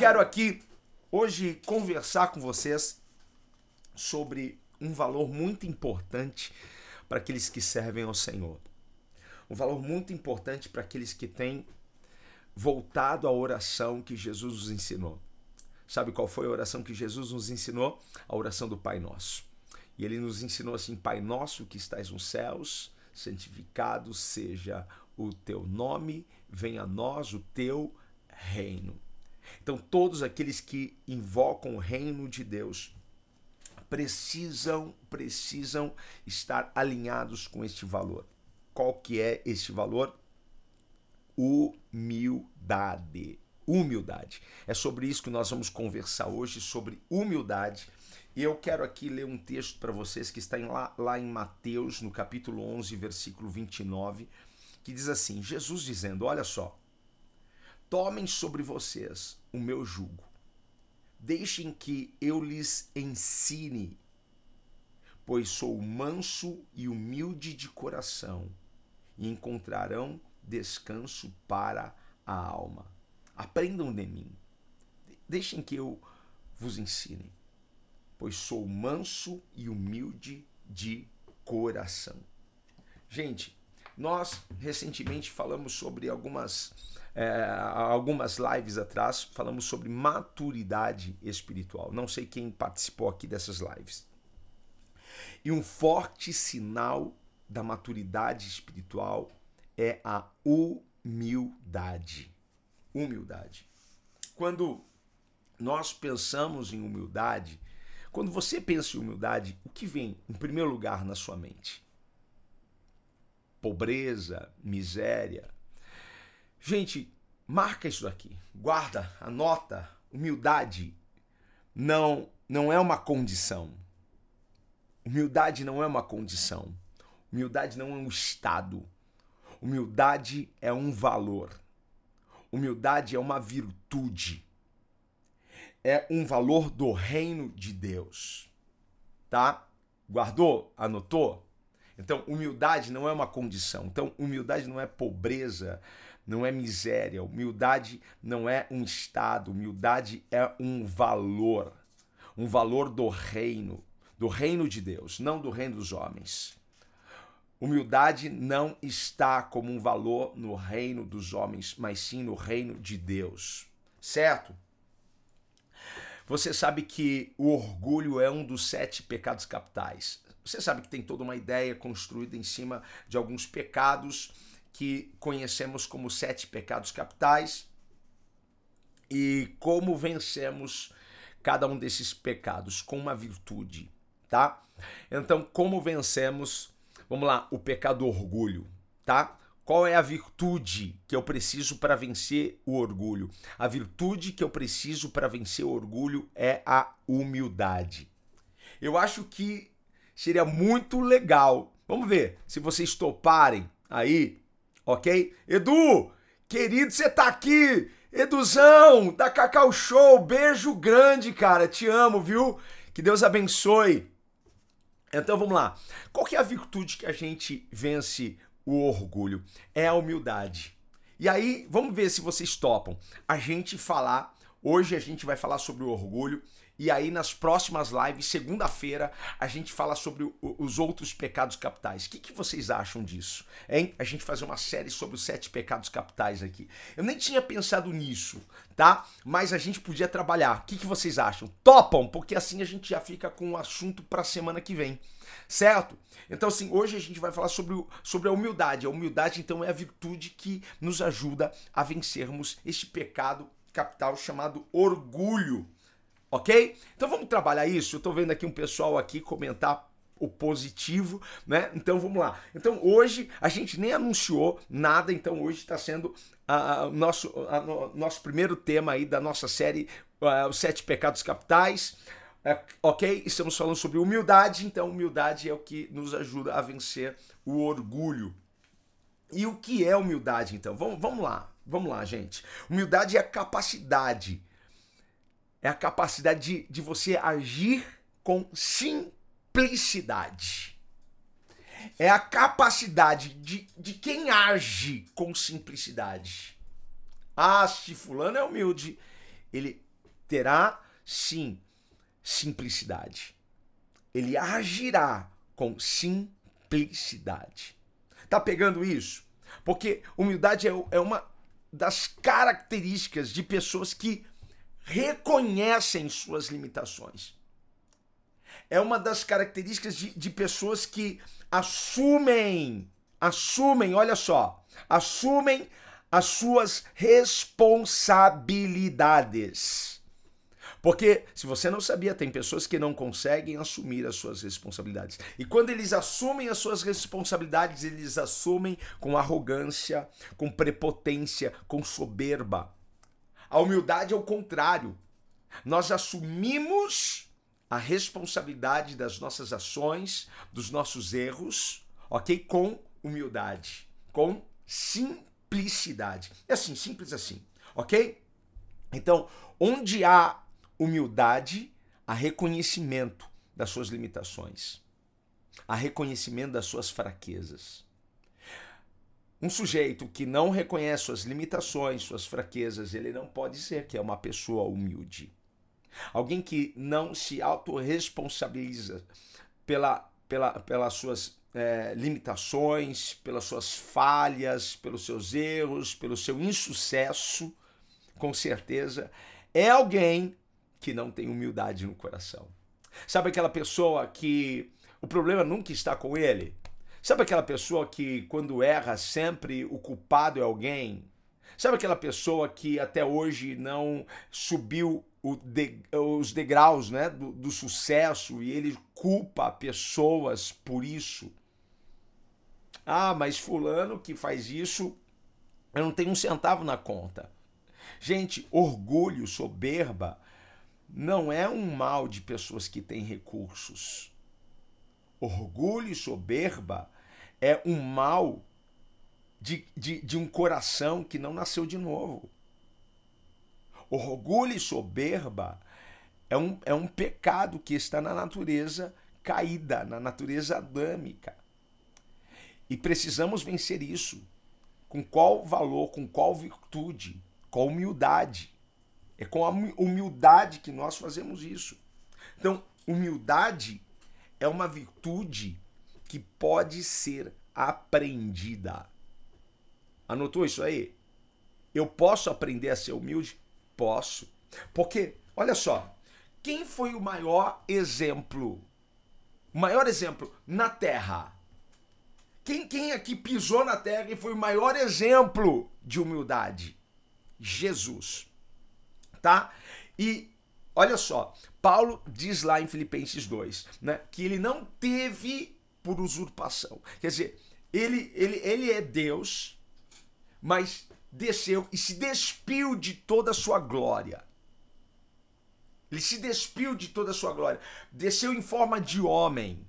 Quero aqui hoje conversar com vocês sobre um valor muito importante para aqueles que servem ao Senhor. Um valor muito importante para aqueles que têm voltado à oração que Jesus nos ensinou. Sabe qual foi a oração que Jesus nos ensinou? A oração do Pai Nosso. E ele nos ensinou assim: Pai Nosso que estás nos céus, santificado seja o teu nome, venha a nós o teu reino. Então, todos aqueles que invocam o reino de Deus precisam precisam estar alinhados com este valor. Qual que é este valor? Humildade. Humildade. É sobre isso que nós vamos conversar hoje, sobre humildade. E eu quero aqui ler um texto para vocês que está em lá, lá em Mateus, no capítulo 11, versículo 29, que diz assim: Jesus dizendo: Olha só, Tomem sobre vocês o meu jugo. Deixem que eu lhes ensine, pois sou manso e humilde de coração, e encontrarão descanso para a alma. Aprendam de mim. Deixem que eu vos ensine, pois sou manso e humilde de coração. Gente, nós recentemente falamos sobre algumas é, algumas lives atrás, falamos sobre maturidade espiritual. Não sei quem participou aqui dessas lives. E um forte sinal da maturidade espiritual é a humildade. Humildade. Quando nós pensamos em humildade, quando você pensa em humildade, o que vem em primeiro lugar na sua mente? Pobreza, miséria, Gente, marca isso daqui. Guarda, anota. Humildade não não é uma condição. Humildade não é uma condição. Humildade não é um estado. Humildade é um valor. Humildade é uma virtude. É um valor do reino de Deus. Tá? Guardou? Anotou? Então, humildade não é uma condição. Então, humildade não é pobreza, não é miséria. Humildade não é um estado, humildade é um valor, um valor do reino, do reino de Deus, não do reino dos homens. Humildade não está como um valor no reino dos homens, mas sim no reino de Deus. Certo? Você sabe que o orgulho é um dos sete pecados capitais. Você sabe que tem toda uma ideia construída em cima de alguns pecados que conhecemos como sete pecados capitais e como vencemos cada um desses pecados com uma virtude, tá? Então, como vencemos, vamos lá, o pecado orgulho, tá? Qual é a virtude que eu preciso para vencer o orgulho? A virtude que eu preciso para vencer o orgulho é a humildade. Eu acho que seria muito legal. Vamos ver se vocês toparem aí ok? Edu, querido, você tá aqui. Eduzão, da Cacau Show, beijo grande, cara. Te amo, viu? Que Deus abençoe. Então vamos lá. Qual que é a virtude que a gente vence o orgulho? É a humildade. E aí, vamos ver se vocês topam. A gente falar, hoje a gente vai falar sobre o orgulho e aí, nas próximas lives, segunda-feira, a gente fala sobre o, os outros pecados capitais. O que, que vocês acham disso? Hein? A gente fazer uma série sobre os sete pecados capitais aqui. Eu nem tinha pensado nisso, tá? Mas a gente podia trabalhar. O que, que vocês acham? Topam? Porque assim a gente já fica com o assunto para a semana que vem. Certo? Então, assim, hoje a gente vai falar sobre, sobre a humildade. A humildade, então, é a virtude que nos ajuda a vencermos este pecado capital chamado orgulho ok? Então vamos trabalhar isso. Eu tô vendo aqui um pessoal aqui comentar o positivo, né? Então vamos lá. Então hoje a gente nem anunciou nada, então hoje está sendo uh, uh, nosso, uh, nosso primeiro tema aí da nossa série Os Sete Pecados Capitais. É, ok? Estamos falando sobre humildade, então humildade é o que nos ajuda a vencer o orgulho. E o que é humildade, então? Vamos, vamos lá, vamos lá, gente. Humildade é a capacidade, é a capacidade de, de você agir com simplicidade. É a capacidade de, de quem age com simplicidade. Ah, se fulano é humilde, ele terá sim simplicidade. Ele agirá com simplicidade. Tá pegando isso? Porque humildade é, é uma das características de pessoas que reconhecem suas limitações. É uma das características de, de pessoas que assumem, assumem, olha só, assumem as suas responsabilidades. Porque, se você não sabia, tem pessoas que não conseguem assumir as suas responsabilidades. E quando eles assumem as suas responsabilidades, eles assumem com arrogância, com prepotência, com soberba. A humildade é o contrário. Nós assumimos a responsabilidade das nossas ações, dos nossos erros, ok? Com humildade, com simplicidade. É assim, simples assim, ok? Então, onde há humildade a reconhecimento das suas limitações, a reconhecimento das suas fraquezas. Um sujeito que não reconhece suas limitações, suas fraquezas, ele não pode ser que é uma pessoa humilde. Alguém que não se autorresponsabiliza pela, pela, pelas suas é, limitações, pelas suas falhas, pelos seus erros, pelo seu insucesso, com certeza, é alguém que não tem humildade no coração. Sabe aquela pessoa que o problema nunca está com ele? Sabe aquela pessoa que quando erra sempre o culpado é alguém? Sabe aquela pessoa que até hoje não subiu de, os degraus né, do, do sucesso e ele culpa pessoas por isso? Ah, mas fulano que faz isso, eu não tenho um centavo na conta. Gente, orgulho, soberba, não é um mal de pessoas que têm recursos. Orgulho e soberba é um mal de, de, de um coração que não nasceu de novo. Orgulho e soberba é um, é um pecado que está na natureza caída, na natureza adâmica. E precisamos vencer isso. Com qual valor, com qual virtude, com humildade. É com a humildade que nós fazemos isso. Então, humildade é uma virtude que pode ser aprendida. Anotou isso aí? Eu posso aprender a ser humilde? Posso. Porque, olha só, quem foi o maior exemplo? O maior exemplo na Terra. Quem, quem aqui pisou na Terra e foi o maior exemplo de humildade? Jesus tá? E olha só, Paulo diz lá em Filipenses 2, né, que ele não teve por usurpação. Quer dizer, ele, ele, ele é Deus, mas desceu e se despiu de toda a sua glória. Ele se despiu de toda a sua glória. Desceu em forma de homem.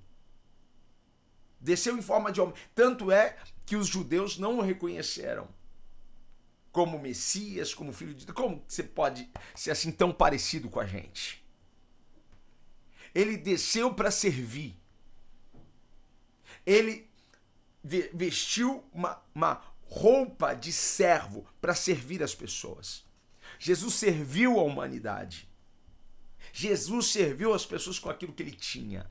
Desceu em forma de homem. Tanto é que os judeus não o reconheceram como Messias, como filho de Deus. Como você pode ser assim tão parecido com a gente? Ele desceu para servir. Ele vestiu uma, uma roupa de servo para servir as pessoas. Jesus serviu a humanidade. Jesus serviu as pessoas com aquilo que ele tinha.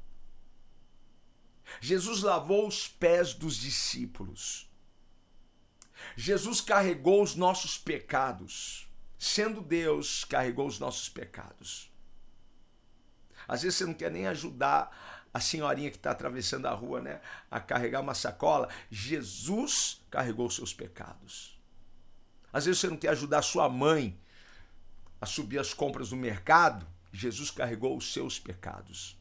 Jesus lavou os pés dos discípulos. Jesus carregou os nossos pecados. Sendo Deus, carregou os nossos pecados. Às vezes você não quer nem ajudar a senhorinha que está atravessando a rua, né, a carregar uma sacola. Jesus carregou os seus pecados. Às vezes você não quer ajudar sua mãe a subir as compras no mercado. Jesus carregou os seus pecados.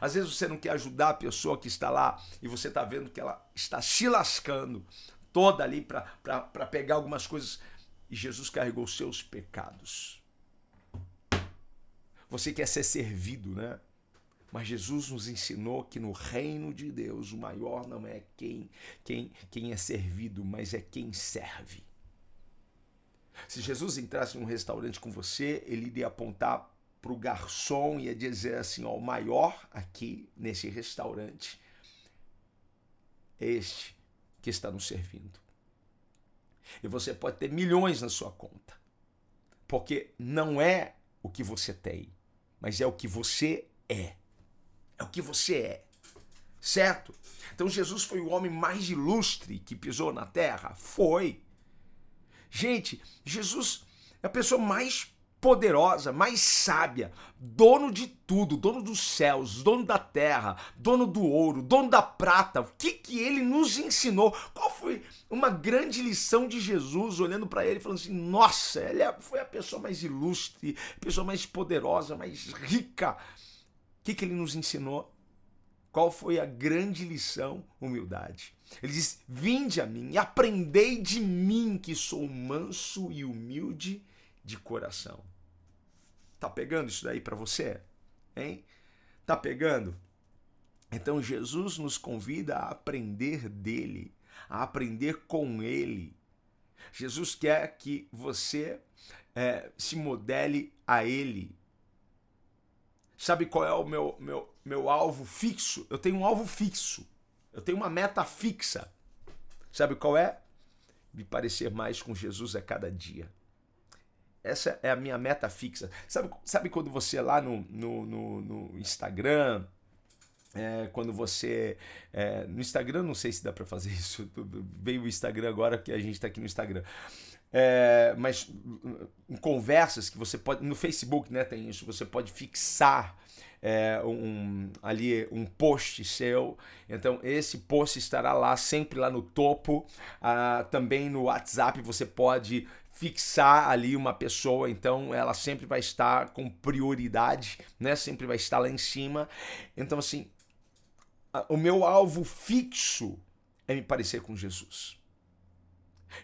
Às vezes você não quer ajudar a pessoa que está lá e você está vendo que ela está se lascando toda ali para pegar algumas coisas. E Jesus carregou seus pecados. Você quer ser servido, né? Mas Jesus nos ensinou que no reino de Deus o maior não é quem, quem, quem é servido, mas é quem serve. Se Jesus entrasse num restaurante com você, ele iria apontar para o garçom e ia dizer assim: ó, o maior aqui nesse restaurante é este que está nos servindo. E você pode ter milhões na sua conta, porque não é o que você tem, mas é o que você é. É o que você é. Certo? Então Jesus foi o homem mais ilustre que pisou na terra? Foi. Gente, Jesus é a pessoa mais poderosa, mais sábia, dono de tudo, dono dos céus, dono da terra, dono do ouro, dono da prata. O que que ele nos ensinou? Qual foi uma grande lição de Jesus olhando para ele falando assim: "Nossa, ele é, foi a pessoa mais ilustre, a pessoa mais poderosa, mais rica". O que que ele nos ensinou? Qual foi a grande lição? Humildade. Ele diz: Vinde a mim e aprendei de mim, que sou manso e humilde de coração. Tá pegando isso daí para você? Hein? Tá pegando? Então Jesus nos convida a aprender dele, a aprender com ele. Jesus quer que você é, se modele a ele. Sabe qual é o meu, meu, meu alvo fixo? Eu tenho um alvo fixo. Eu tenho uma meta fixa. Sabe qual é? Me parecer mais com Jesus a cada dia. Essa é a minha meta fixa. Sabe, sabe quando você lá no, no, no, no Instagram, é, quando você. É, no Instagram, não sei se dá para fazer isso. Veio o Instagram agora que a gente está aqui no Instagram. É, mas em conversas que você pode. No Facebook, né, tem isso. Você pode fixar é, um, ali um post seu. Então, esse post estará lá, sempre lá no topo. Ah, também no WhatsApp você pode fixar ali uma pessoa, então ela sempre vai estar com prioridade, né? Sempre vai estar lá em cima. Então, assim, o meu alvo fixo é me parecer com Jesus.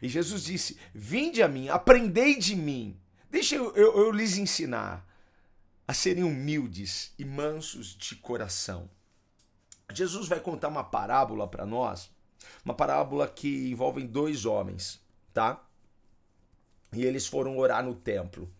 E Jesus disse: Vinde a mim, aprendei de mim, deixa eu, eu, eu lhes ensinar a serem humildes e mansos de coração. Jesus vai contar uma parábola para nós, uma parábola que envolve dois homens, tá? E eles foram orar no templo.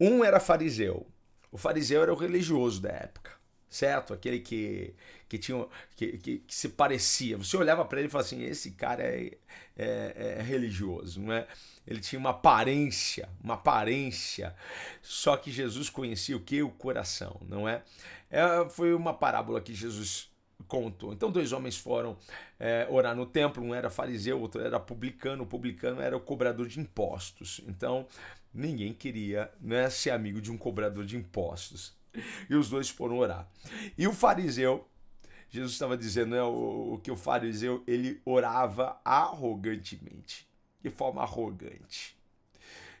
Um era fariseu. O fariseu era o religioso da época, certo? Aquele que, que, tinha, que, que, que se parecia. Você olhava para ele e falava assim: esse cara é, é, é religioso, não é? Ele tinha uma aparência, uma aparência. Só que Jesus conhecia o que? O coração, não é? é foi uma parábola que Jesus contou. Então, dois homens foram é, orar no templo, um era fariseu, outro era publicano. O publicano era o cobrador de impostos. Então, ninguém queria né, ser amigo de um cobrador de impostos. E os dois foram orar. E o fariseu, Jesus estava dizendo né, o, o que o fariseu ele orava arrogantemente de forma arrogante.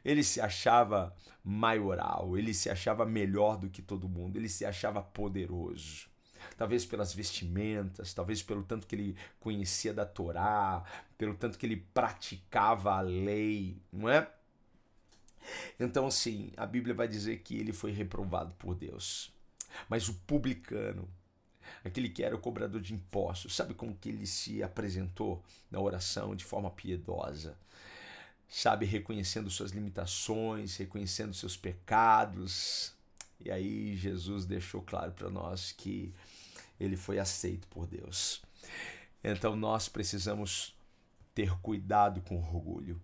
Ele se achava maioral, ele se achava melhor do que todo mundo, ele se achava poderoso. Talvez pelas vestimentas, talvez pelo tanto que ele conhecia da Torá, pelo tanto que ele praticava a lei, não é? Então, assim, a Bíblia vai dizer que ele foi reprovado por Deus. Mas o publicano, aquele que era o cobrador de impostos, sabe como que ele se apresentou na oração de forma piedosa? Sabe, reconhecendo suas limitações, reconhecendo seus pecados. E aí Jesus deixou claro para nós que ele foi aceito por Deus. Então nós precisamos ter cuidado com o orgulho,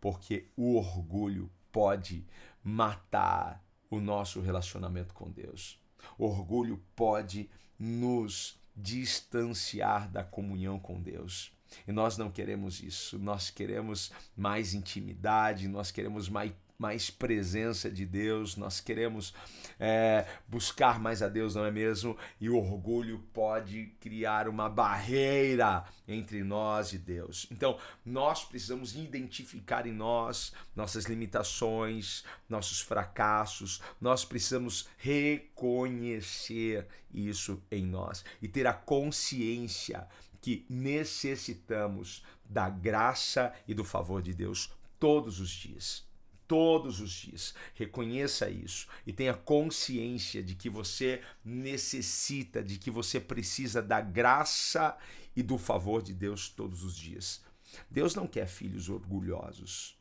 porque o orgulho pode matar o nosso relacionamento com Deus. O orgulho pode nos distanciar da comunhão com Deus. E nós não queremos isso. Nós queremos mais intimidade, nós queremos mais, mais presença de Deus, nós queremos é, buscar mais a Deus, não é mesmo? E o orgulho pode criar uma barreira entre nós e Deus. Então, nós precisamos identificar em nós nossas limitações, nossos fracassos, nós precisamos reconhecer isso em nós e ter a consciência que necessitamos da graça e do favor de Deus todos os dias todos os dias. Reconheça isso e tenha consciência de que você necessita, de que você precisa da graça e do favor de Deus todos os dias. Deus não quer filhos orgulhosos.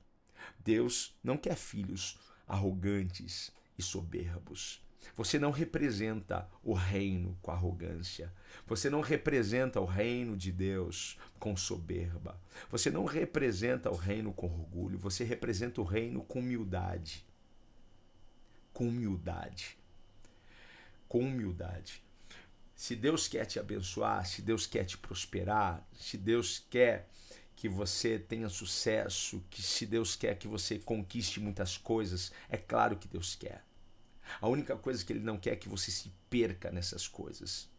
Deus não quer filhos arrogantes e soberbos. Você não representa o reino com arrogância. Você não representa o reino de Deus com soberba. Você não representa o reino com orgulho. Você representa o reino com humildade. Com humildade. Com humildade. Se Deus quer te abençoar, se Deus quer te prosperar, se Deus quer que você tenha sucesso, que se Deus quer que você conquiste muitas coisas, é claro que Deus quer. A única coisa que ele não quer é que você se perca nessas coisas.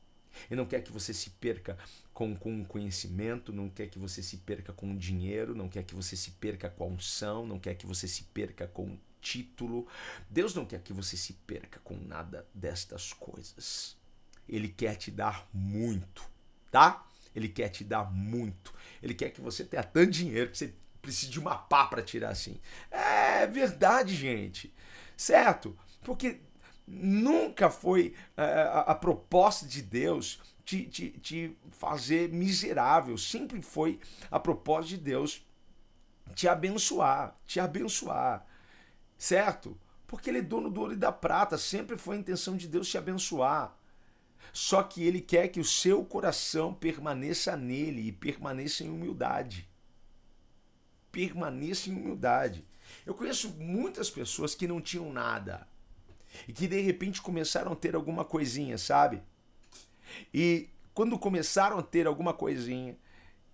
Ele não quer que você se perca com, com conhecimento, não quer que você se perca com dinheiro, não quer que você se perca com a unção, não quer que você se perca com título. Deus não quer que você se perca com nada destas coisas. Ele quer te dar muito, tá? Ele quer te dar muito. Ele quer que você tenha tanto dinheiro que você precise de uma pá para tirar assim. É verdade, gente. Certo? Porque nunca foi uh, a, a, proposta de Deus te, te, te fazer miserável. Sempre foi a proposta de Deus te abençoar, te abençoar. Certo? Porque ele é dono do ouro e da prata. Sempre foi a intenção de Deus te abençoar. Só que ele quer que o seu coração permaneça nele e permaneça em humildade. Permaneça em humildade. Eu conheço muitas pessoas que não tinham nada e que de repente começaram a ter alguma coisinha, sabe? E quando começaram a ter alguma coisinha,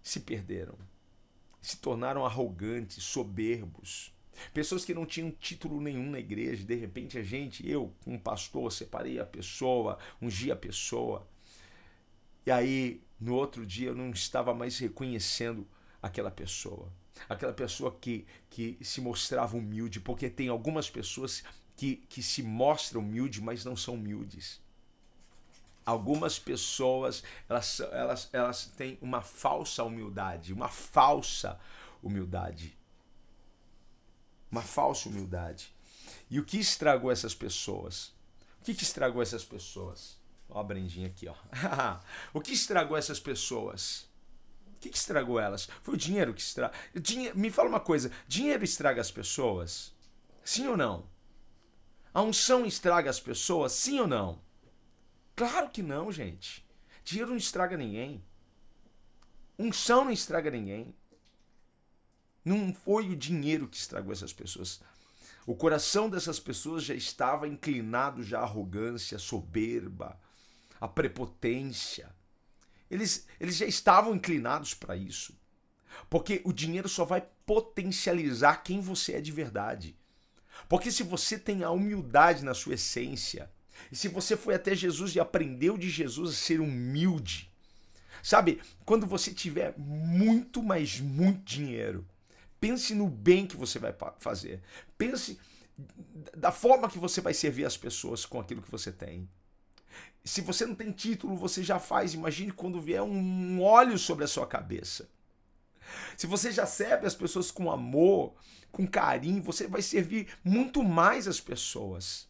se perderam, se tornaram arrogantes, soberbos. Pessoas que não tinham título nenhum na igreja, de repente a gente, eu, um pastor, separei a pessoa, ungi a pessoa. E aí, no outro dia, eu não estava mais reconhecendo aquela pessoa. Aquela pessoa que, que se mostrava humilde, porque tem algumas pessoas que, que se mostram humildes, mas não são humildes. Algumas pessoas elas, elas, elas têm uma falsa humildade, uma falsa humildade. Uma falsa humildade. E o que estragou essas pessoas? O que, que estragou essas pessoas? Ó, a Brendinha aqui, ó. o que estragou essas pessoas? O que, que estragou elas? Foi o dinheiro que estragou. Dinhe... Me fala uma coisa: dinheiro estraga as pessoas? Sim ou não? A unção estraga as pessoas, sim ou não? Claro que não, gente. Dinheiro não estraga ninguém. Unção não estraga ninguém. Não foi o dinheiro que estragou essas pessoas. O coração dessas pessoas já estava inclinado já à arrogância, à soberba, à prepotência. Eles, eles já estavam inclinados para isso. Porque o dinheiro só vai potencializar quem você é de verdade. Porque se você tem a humildade na sua essência, e se você foi até Jesus e aprendeu de Jesus a ser humilde, sabe, quando você tiver muito, mas muito dinheiro, pense no bem que você vai fazer. Pense da forma que você vai servir as pessoas com aquilo que você tem. Se você não tem título, você já faz. Imagine quando vier um óleo sobre a sua cabeça. Se você já serve as pessoas com amor, com carinho, você vai servir muito mais as pessoas.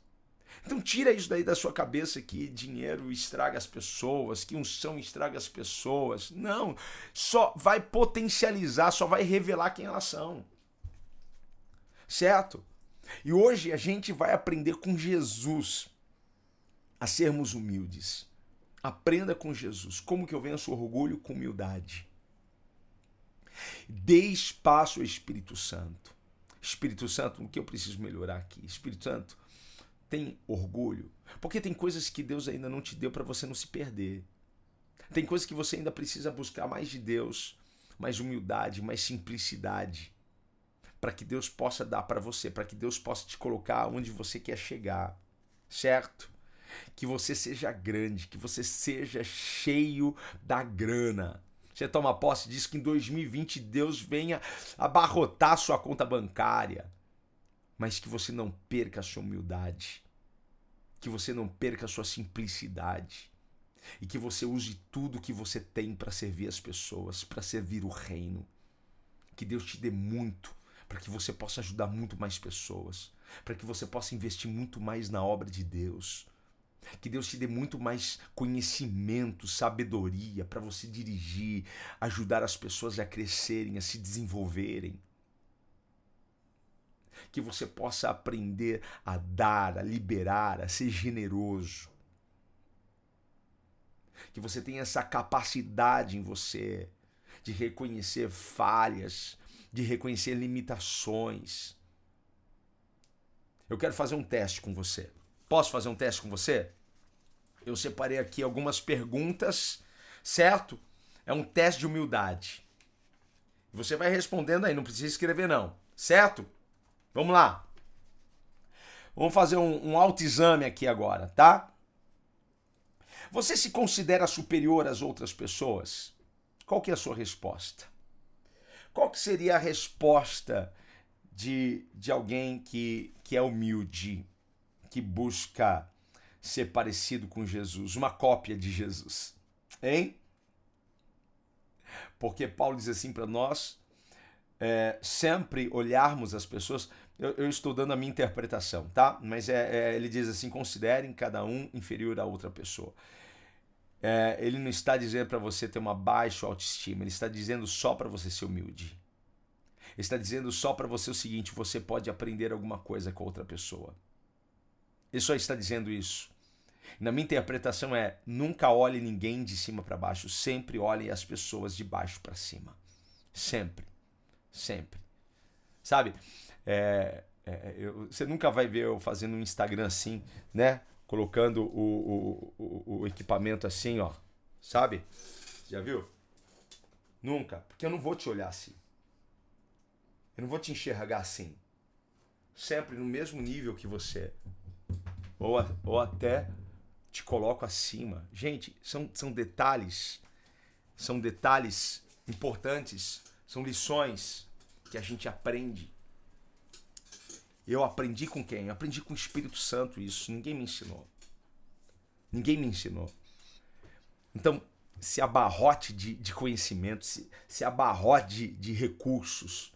Então tira isso daí da sua cabeça que dinheiro estraga as pessoas, que unção estraga as pessoas. Não, só vai potencializar, só vai revelar quem elas são. Certo? E hoje a gente vai aprender com Jesus a sermos humildes. Aprenda com Jesus. Como que eu venço o orgulho? Com humildade. Dê espaço ao Espírito Santo. Espírito Santo, o que eu preciso melhorar aqui? Espírito Santo, tem orgulho, porque tem coisas que Deus ainda não te deu para você não se perder. Tem coisas que você ainda precisa buscar mais de Deus, mais humildade, mais simplicidade, para que Deus possa dar para você, para que Deus possa te colocar onde você quer chegar, certo? Que você seja grande, que você seja cheio da grana. Você toma posse disso que em 2020 Deus venha abarrotar sua conta bancária, mas que você não perca a sua humildade, que você não perca a sua simplicidade e que você use tudo que você tem para servir as pessoas, para servir o reino. Que Deus te dê muito para que você possa ajudar muito mais pessoas, para que você possa investir muito mais na obra de Deus. Que Deus te dê muito mais conhecimento, sabedoria para você dirigir, ajudar as pessoas a crescerem, a se desenvolverem. Que você possa aprender a dar, a liberar, a ser generoso. Que você tenha essa capacidade em você de reconhecer falhas, de reconhecer limitações. Eu quero fazer um teste com você. Posso fazer um teste com você? Eu separei aqui algumas perguntas, certo? É um teste de humildade. Você vai respondendo aí, não precisa escrever não, certo? Vamos lá. Vamos fazer um, um autoexame aqui agora, tá? Você se considera superior às outras pessoas? Qual que é a sua resposta? Qual que seria a resposta de, de alguém que, que é humilde, que busca ser parecido com Jesus, uma cópia de Jesus? Hein? Porque Paulo diz assim para nós, é, sempre olharmos as pessoas. Eu, eu, estou dando a minha interpretação, tá? Mas é, é, ele diz assim: considerem cada um inferior a outra pessoa é, ele não está dizendo para você ter uma baixa autoestima, ele está dizendo só para você ser humilde. Está dizendo só para você o seguinte: você pode aprender alguma coisa com outra pessoa. Ele só está dizendo isso. Na minha interpretação é: nunca olhe ninguém de cima para baixo, sempre olhe as pessoas de baixo para cima. Sempre. Sempre. Sabe? É, é, eu, você nunca vai ver eu fazendo um Instagram assim, né? colocando o, o, o, o equipamento assim, ó. Sabe? Já viu? Nunca. Porque eu não vou te olhar assim. Eu não vou te enxergar assim. Sempre no mesmo nível que você. Ou, ou até te coloco acima. Gente, são, são detalhes. São detalhes importantes. São lições que a gente aprende eu aprendi com quem? Eu aprendi com o Espírito Santo isso. Ninguém me ensinou. Ninguém me ensinou. Então, se abarrote de, de conhecimento, se, se abarrote de, de recursos,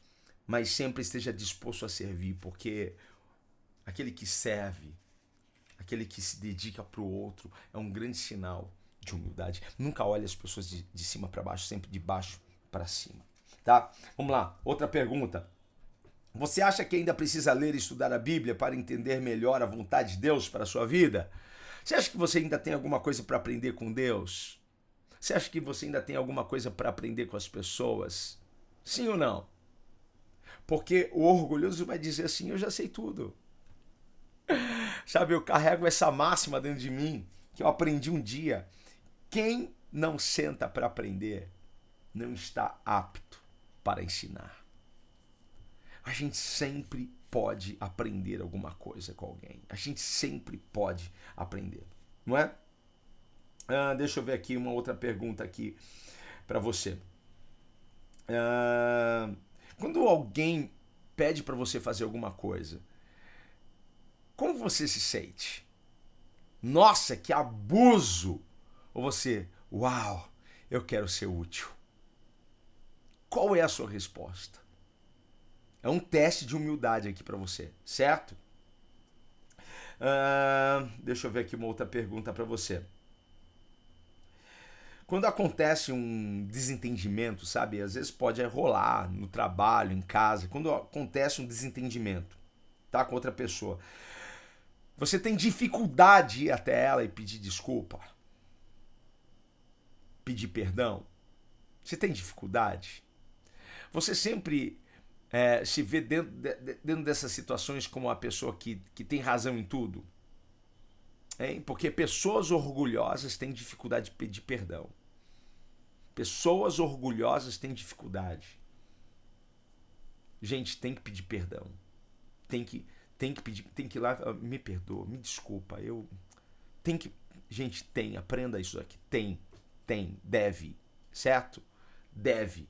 mas sempre esteja disposto a servir, porque aquele que serve, aquele que se dedica para o outro, é um grande sinal de humildade. Nunca olhe as pessoas de, de cima para baixo, sempre de baixo para cima. Tá? Vamos lá, outra pergunta. Você acha que ainda precisa ler e estudar a Bíblia para entender melhor a vontade de Deus para a sua vida? Você acha que você ainda tem alguma coisa para aprender com Deus? Você acha que você ainda tem alguma coisa para aprender com as pessoas? Sim ou não? Porque o orgulhoso vai dizer assim: eu já sei tudo. Sabe, eu carrego essa máxima dentro de mim que eu aprendi um dia. Quem não senta para aprender não está apto para ensinar a gente sempre pode aprender alguma coisa com alguém. A gente sempre pode aprender, não é? Ah, deixa eu ver aqui uma outra pergunta aqui para você. Ah, quando alguém pede para você fazer alguma coisa, como você se sente? Nossa, que abuso! Ou você, uau, eu quero ser útil. Qual é a sua resposta? É um teste de humildade aqui para você, certo? Uh, deixa eu ver aqui uma outra pergunta para você. Quando acontece um desentendimento, sabe? Às vezes pode rolar no trabalho, em casa. Quando acontece um desentendimento, tá? Com outra pessoa. Você tem dificuldade de ir até ela e pedir desculpa? Pedir perdão? Você tem dificuldade? Você sempre é, se vê dentro, de, dentro dessas situações como uma pessoa que, que tem razão em tudo? Hein? Porque pessoas orgulhosas têm dificuldade de pedir perdão. Pessoas orgulhosas têm dificuldade. Gente, tem que pedir perdão. Tem que, tem que pedir, tem que ir lá, ah, me perdoa, me desculpa, eu tem que, gente, tem, aprenda isso aqui, tem, tem, deve, certo? Deve.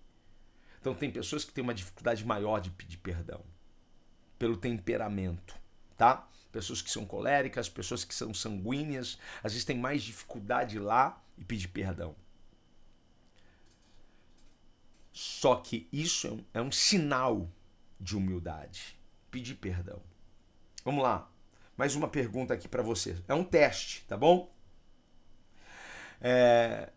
Então tem pessoas que têm uma dificuldade maior de pedir perdão pelo temperamento, tá? Pessoas que são coléricas, pessoas que são sanguíneas, às vezes têm mais dificuldade lá e pedir perdão. Só que isso é um, é um sinal de humildade. Pedir perdão. Vamos lá. Mais uma pergunta aqui para você. É um teste, tá bom? É...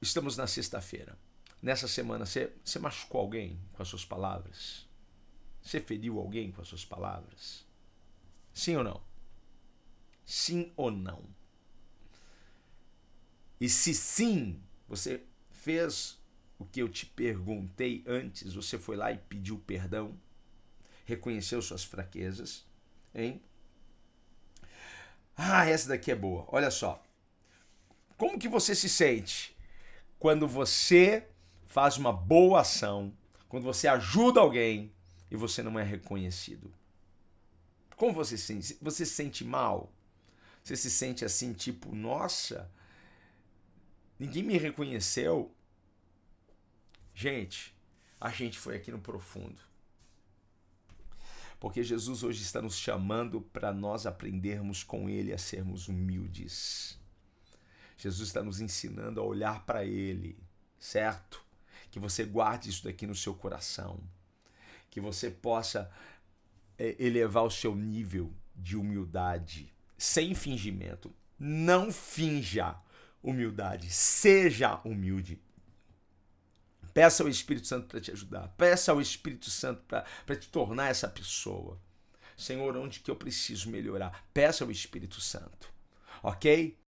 Estamos na sexta-feira. Nessa semana, você, você machucou alguém com as suas palavras? Você feriu alguém com as suas palavras? Sim ou não? Sim ou não? E se sim, você fez o que eu te perguntei antes, você foi lá e pediu perdão, reconheceu suas fraquezas, hein? Ah, essa daqui é boa. Olha só. Como que você se sente quando você faz uma boa ação, quando você ajuda alguém e você não é reconhecido? Como você se sente? Você se sente mal? Você se sente assim, tipo, nossa, ninguém me reconheceu? Gente, a gente foi aqui no profundo. Porque Jesus hoje está nos chamando para nós aprendermos com Ele a sermos humildes. Jesus está nos ensinando a olhar para Ele, certo? Que você guarde isso daqui no seu coração. Que você possa é, elevar o seu nível de humildade sem fingimento. Não finja humildade, seja humilde. Peça ao Espírito Santo para te ajudar. Peça ao Espírito Santo para te tornar essa pessoa. Senhor, onde que eu preciso melhorar? Peça ao Espírito Santo. Ok?